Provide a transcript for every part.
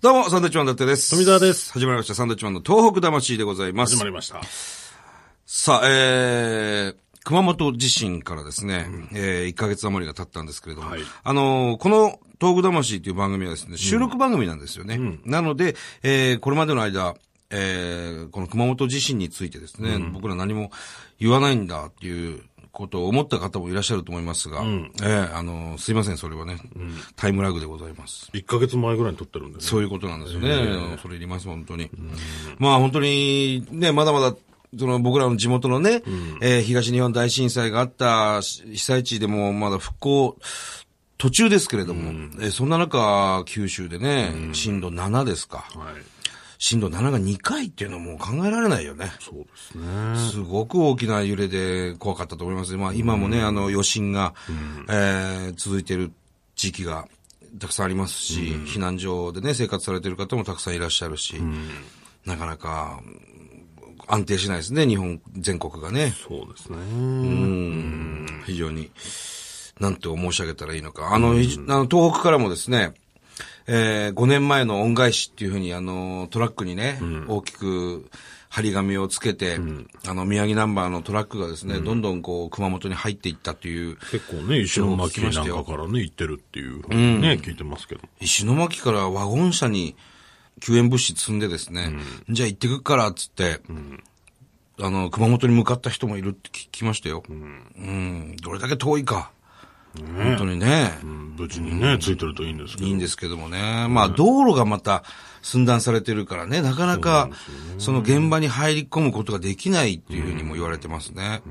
どうも、サンドウィッチマン伊達です。富澤です始まりました、サンドウィッチマンの東北魂でございます。始まりました。さあ、えー、熊本地震からですね、えー、1ヶ月余りが経ったんですけれども、はいあのーこの東北魂という番組はですね、収録番組なんですよね。なので、えー、これまでの間、えー、この熊本地震についてですね、僕ら何も言わないんだっていうことを思った方もいらっしゃると思いますが、えー、あのーすいません、それはね、タイムラグでございます。1ヶ月前ぐらいに撮ってるんでね。そういうことなんですよね。それいります、本当に。まあ本当に、ね、まだまだ、その僕らの地元のね、えー東日本大震災があった被災地でもまだ復興途中ですけれども、えーそんな中、九州でね、震度7ですか。はい。震度7が2回っていうのはもう考えられないよね。そうですね。すごく大きな揺れで怖かったと思います。まあ今もね、あの余震が、えー続いている地域がたくさんありますし、避難所でね、生活されている方もたくさんいらっしゃるし、なかなかうん安定しないですね、日本全国がね。そうですね。うん非常に、なんと申し上げたらいいのか。あの、ひあの東北からもですね、えー、5年前の恩返しっていうふうに、あの、トラックにね、大きく張り紙をつけて、あの、宮城ナンバーのトラックがですね、どんどんこう、熊本に入っていったという、結構ね、石巻なんかからね、行ってるっていうふうにね、聞いてますけど。石巻からワゴン車に救援物資積んでですね、じゃあ行ってくっから、っつって、あの、熊本に向かった人もいるって聞きましたよ。うん。どれだけ遠いか。本当にね。うん無事にね、ついてるといいんですけど。いいんですけどもね。まあ、道路がまた寸断されてるからね、なかなか、その現場に入り込むことができないっていうふうにも言われてますね。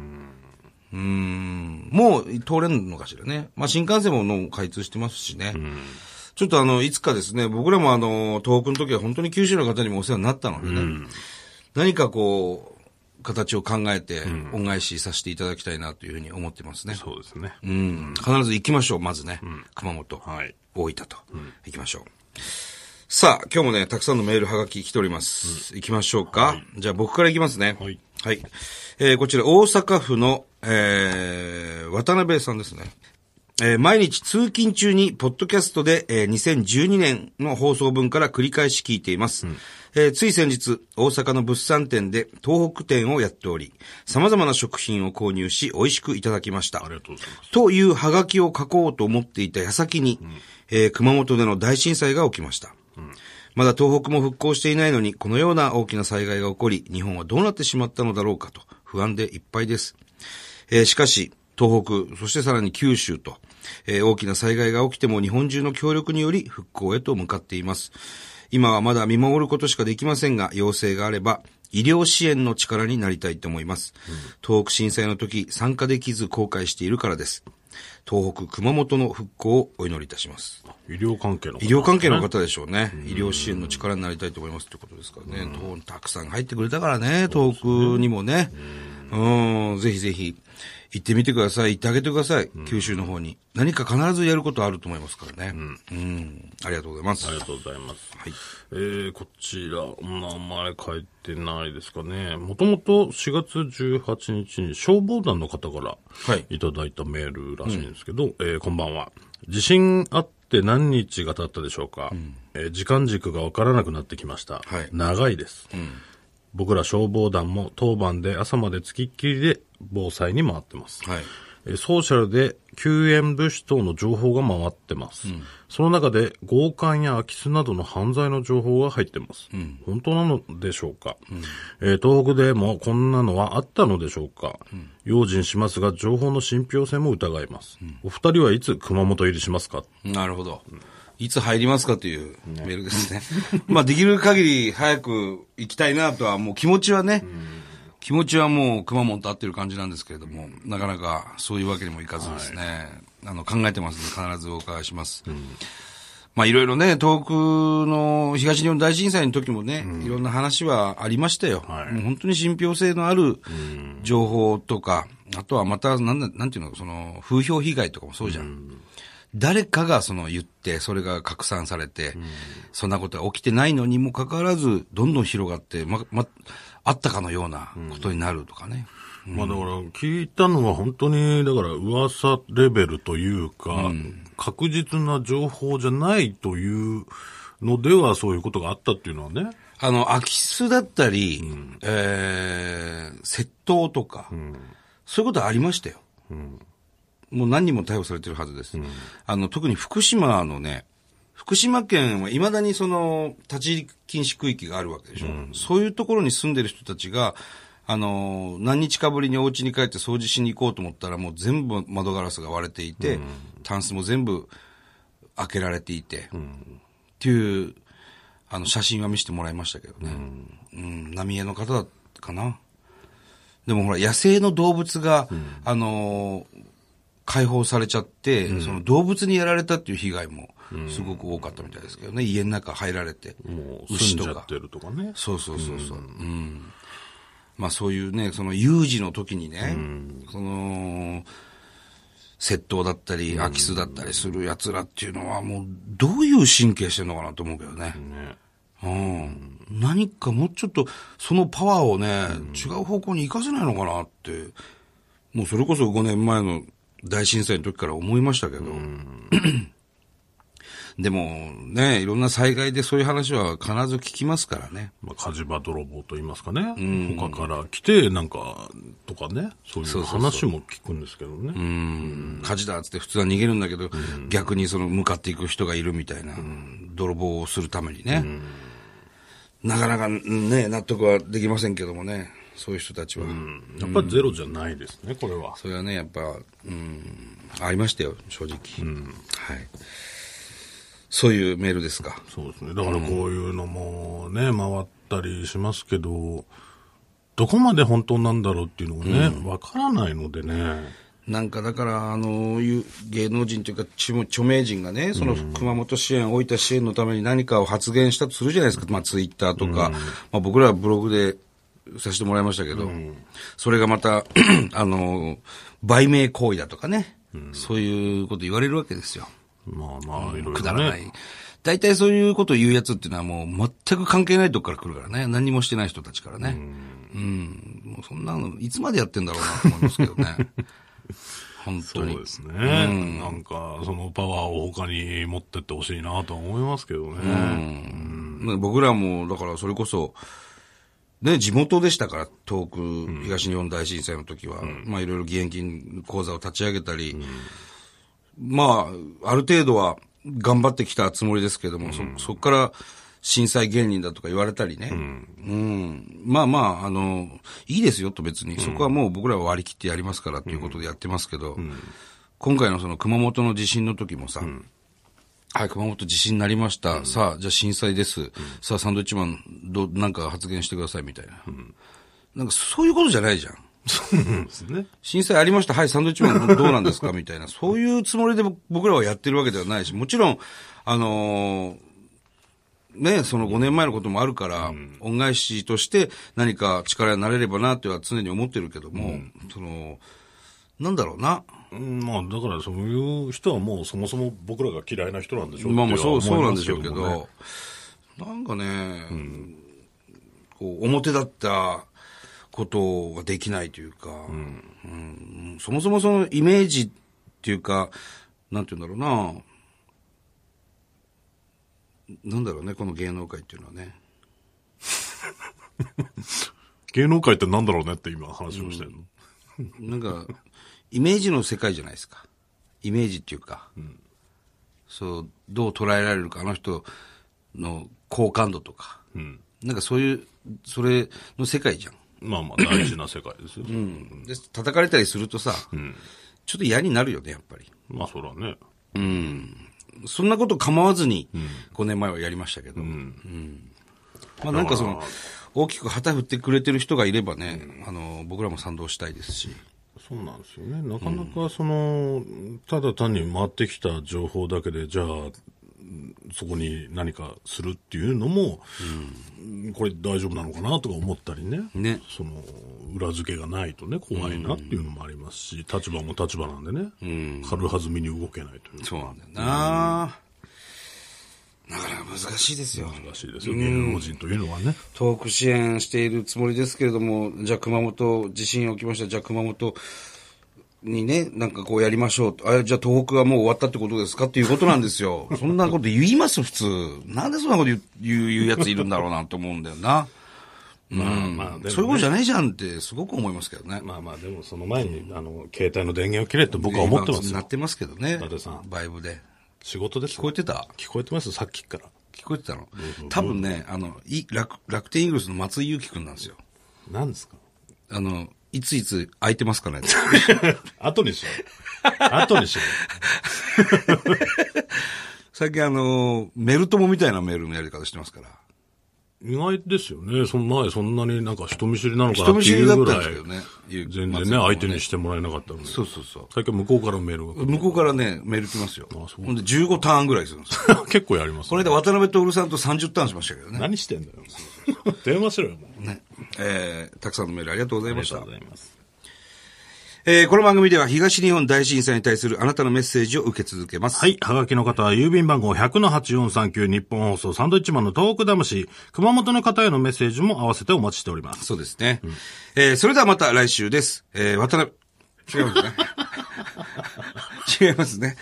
うん。もう通れんのかしらね。まあ、新幹線ももう開通してますしね。ちょっとあの、いつかですね、僕らもあの、東北の時は本当に九州の方にもお世話になったのでね、何かこう、形を考えて、恩返しさせていただきたいなというふうに思ってますね。そうですね。うん。必ず行きましょう、まずね。熊本。はい。大分と。行きましょう。さあ、今日もね、たくさんのメールはがき来ております。行きましょうか。じゃあ僕から行きますね。はい。はい。えーこちら、大阪府の、えー渡辺さんですね。えー毎日通勤中に、ポッドキャストで、えー2012年の放送分から繰り返し聞いています。えーつい先日、大阪の物産展で東北店をやっており、様々な食品を購入し、美味しくいただきました。ありがとうございます。というハガキを書こうと思っていた矢先に、えー熊本での大震災が起きました。まだ東北も復興していないのに、このような大きな災害が起こり、日本はどうなってしまったのだろうかと、不安でいっぱいです。えーしかし、東北、そしてさらに九州と、えー大きな災害が起きても日本中の協力により復興へと向かっています。今はまだ見守ることしかできませんが、要請があれば、医療支援の力になりたいと思います。東北震災の時、参加できず後悔しているからです。東北、熊本の復興をお祈りいたします。医療関係の方医療関係の方でしょうね。医療支援の力になりたいと思いますということですからね。東たくさん入ってくれたからね、東北にもね。うん、ぜひぜひ、行ってみてください。行ってあげてください。九州の方に。何か必ずやることあると思いますからね。うん。ありがとうございます。ありがとうございます。はい。えー、こちら、名前書いてないですかね。もともと4月18日に消防団の方からはいいただいたメールらしいんですけど、えーこんばんは。地震あって何日が経ったでしょうか、えー時間軸がわからなくなってきました。はい長いです。僕ら消防団も当番で朝までつきっきりで防災に回ってます。はい。えーソーシャルで救援物資等の情報が回ってます。その中で強姦や空き巣などの犯罪の情報が入ってます。本当なのでしょうか、えー東北でもこんなのはあったのでしょうか、用心しますが情報の信憑性も疑います。お二人はいつ熊本入りしますか？なるほど。いつ入りますかというメールですね。まあ、できる限り早く行きたいなとは、もう気持ちはね、気持ちはもう熊本合ってる感じなんですけれども、なかなかそういうわけにもいかずですね、あの、考えてますので必ずお伺いします。まあいろいろね、東北の東日本大震災の時もね、いろんな話はありましたよ。はい。もう本当に信憑性のある情報とか、あとはまた、なんだ、なんていうの、その、風評被害とかもそうじゃん。誰かがその言って、それが拡散されて、そんなことが起きてないのにもかかわらず、どんどん広がって、ま、ま、あったかのようなことになるとかね。まあだから聞いたのは本当に、だから噂レベルというか、確実な情報じゃないというのではそういうことがあったっていうのはね。あの、空き巣だったり、えー、窃盗とか、そういうことありましたよ。もう何人も逮捕されてるはずです。あの、特に福島のね、福島県は未だにその、立ち入り禁止区域があるわけでしょ。そういうところに住んでる人たちが、あの、何日かぶりにお家に帰って掃除しに行こうと思ったらもう全部窓ガラスが割れていて、タンスも全部開けられていて、っていう、あの、写真は見せてもらいましたけどね。うん、浪江の方だかな。でもほら、野生の動物が、あのー解放されちゃって、その動物にやられたっていう被害もすごく多かったみたいですけどね。家の中入られて。もう牛とか住んじゃってるとかね。そうそうそうそう。うん。まあそういうね、その有事の時にね、その、窃盗だったり、空き巣だったりする奴らっていうのはもうどういう神経してんのかなと思うけどね。ねうん。何かもうちょっとそのパワーをね、違う方向に活かせないのかなって、もうそれこそ5年前の大震災の時から思いましたけど。でもね、いろんな災害でそういう話は必ず聞きますからね。まあ、火事場泥棒と言いますかね。他から来て、なんか、とかね。そういう話も聞くんですけどね。うん火事だっつって普通は逃げるんだけど、逆にその向かっていく人がいるみたいな、泥棒をするためにね。なかなかね、納得はできませんけどもね、そういう人たちは。やっぱりゼロじゃないですね、これは。それはね、やっぱ、うん、ありましたよ、正直。はい。そういうメールですか。そうですね。だからこういうのもね、回ったりしますけど、どこまで本当なんだろうっていうのがね、わ、からないのでね。なんかだから、あの、芸能人というか、著名人がね、その熊本支援、大分支援のために何かを発言したとするじゃないですか。まあ、ツイッターとか、まあ、僕らはブログでさせてもらいましたけど、それがまた、あの、売名行為だとかね、そういうこと言われるわけですよ。まあまあ、いろいろね。くだらない。大体そういうことを言うやつっていうのはもう全く関係ないとこから来るからね。何もしてない人たちからね。うん。もうそんなの、いつまでやってんだろうなと思いますけどね。本当にそうで。すね。なんか、そのパワーを他に持ってってほしいなとは思いますけどね。まあ僕らも、だからそれこそ、ね、地元でしたから、東北、東日本大震災の時は、まあいろいろ義援金講座を立ち上げたり、まあ、ある程度は頑張ってきたつもりですけども、そ、そこから震災芸人だとか言われたりね。うん。まあまあ、あの、いいですよと別に、そこはもう僕らは割り切ってやりますからっていうことでやってますけど、今回のその熊本の地震の時もさ、はい、熊本地震になりました。さあ、じゃあ震災です。さあ、サンドイッチマン、どう、なんか発言してくださいみたいな。なんかそういうことじゃないじゃん。そうですね。震災ありました。はい、サンドイッチマンどうなんですか？みたいな。そういうつもりで僕らはやってるわけではないし、もちろん、あのーね、その5年前のこともあるから、恩返しとして何か力になれればなっては常に思ってるけども、その、なんだろうな。うんまあ、だからそういう人はもうそもそも僕らが嫌いな人なんでしょうまあまあそう、そうなんでしょうけど、なんかね、こう、表だったことができないというか、うんそもそもそのイメージっていうか、なんて言うんだろうな、なんだろうね、この芸能界っていうのはね。芸能界ってなんだろうねって今話をしてるの？なんか、イメージの世界じゃないですか。イメージっていうか、そう、どう捉えられるか、あの人の好感度とか、うん。なんかそういう、それの世界じゃん。まあまあ大事な世界ですよ。で、叩かれたりするとさ、ちょっと嫌になるよね、やっぱり。まあそらね。そんなこと構わずに、5年前はやりましたけど。うんまあなんかその、大きく旗振ってくれてる人がいればね、あの、僕らも賛同したいですし。そうなんですよね。なかなかその、ただ単に回ってきた情報だけで、じゃあ、そこに何かするっていうのも、これ大丈夫なのかなとか思ったりね。ねその、裏付けがないとね、怖いなっていうのもありますし、立場も立場なんでね、軽はずみに動けないという。そうなんだよな、なかなか難しいですよ。らしいですよ、芸能人というのはね。東北支援しているつもりですけれども、じゃあ熊本地震起きました、じゃあ熊本、にね、なんかこうやりましょう。あ、じゃあ東北はもう終わったってことですかっていうことなんですよ。そんなこと言います普通。なんでそんなこと言う言うやついるんだろうなと思うんだよな。まあまあ、でもねそういうことじゃないじゃんってすごく思いますけどね。まあまあ、でもその前に、あの、携帯の電源を切れって僕は思ってますよ。なってますけどね。伊達さんバイブで。仕事です聞こえてた？聞こえてますさっきから。聞こえてたの？多分ね、あの、い楽楽天イーグルスの松井裕樹くんなんですよ。何ですか？あの、いついつ空いてますかね？後にしよう。後にしよ 最近あの、メルトモみたいなメールのやり方してますから。う。意外ですよね。その前そんなになんか人見知りなのかなって人見知りだっいうぐらいたんですけど。ね。全然ね、相手にしてもらえなかったので。そうそうそう。最近向こうからメールが。向こうからね、メール来ますよ。あそうほんで15ターンぐらいするんですよ。結構やります、この間渡辺徹さんと30ターンしましたけどね。何してんだよ。電話しろよ、もう。ね。えー、たくさんのメールありがとうございましたありがとう。ございます。えー、この番組では東日本大震災に対するあなたのメッセージを受け続けます。はい。はがきの方は郵便番号100-8439日本放送サンドイッチマンの東北魂。熊本の方へのメッセージも合わせてお待ちしております。そうですね。えー、それではまた来週です。えー、渡辺、違いますね。違いますね。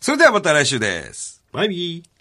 それではまた来週です。バイビー。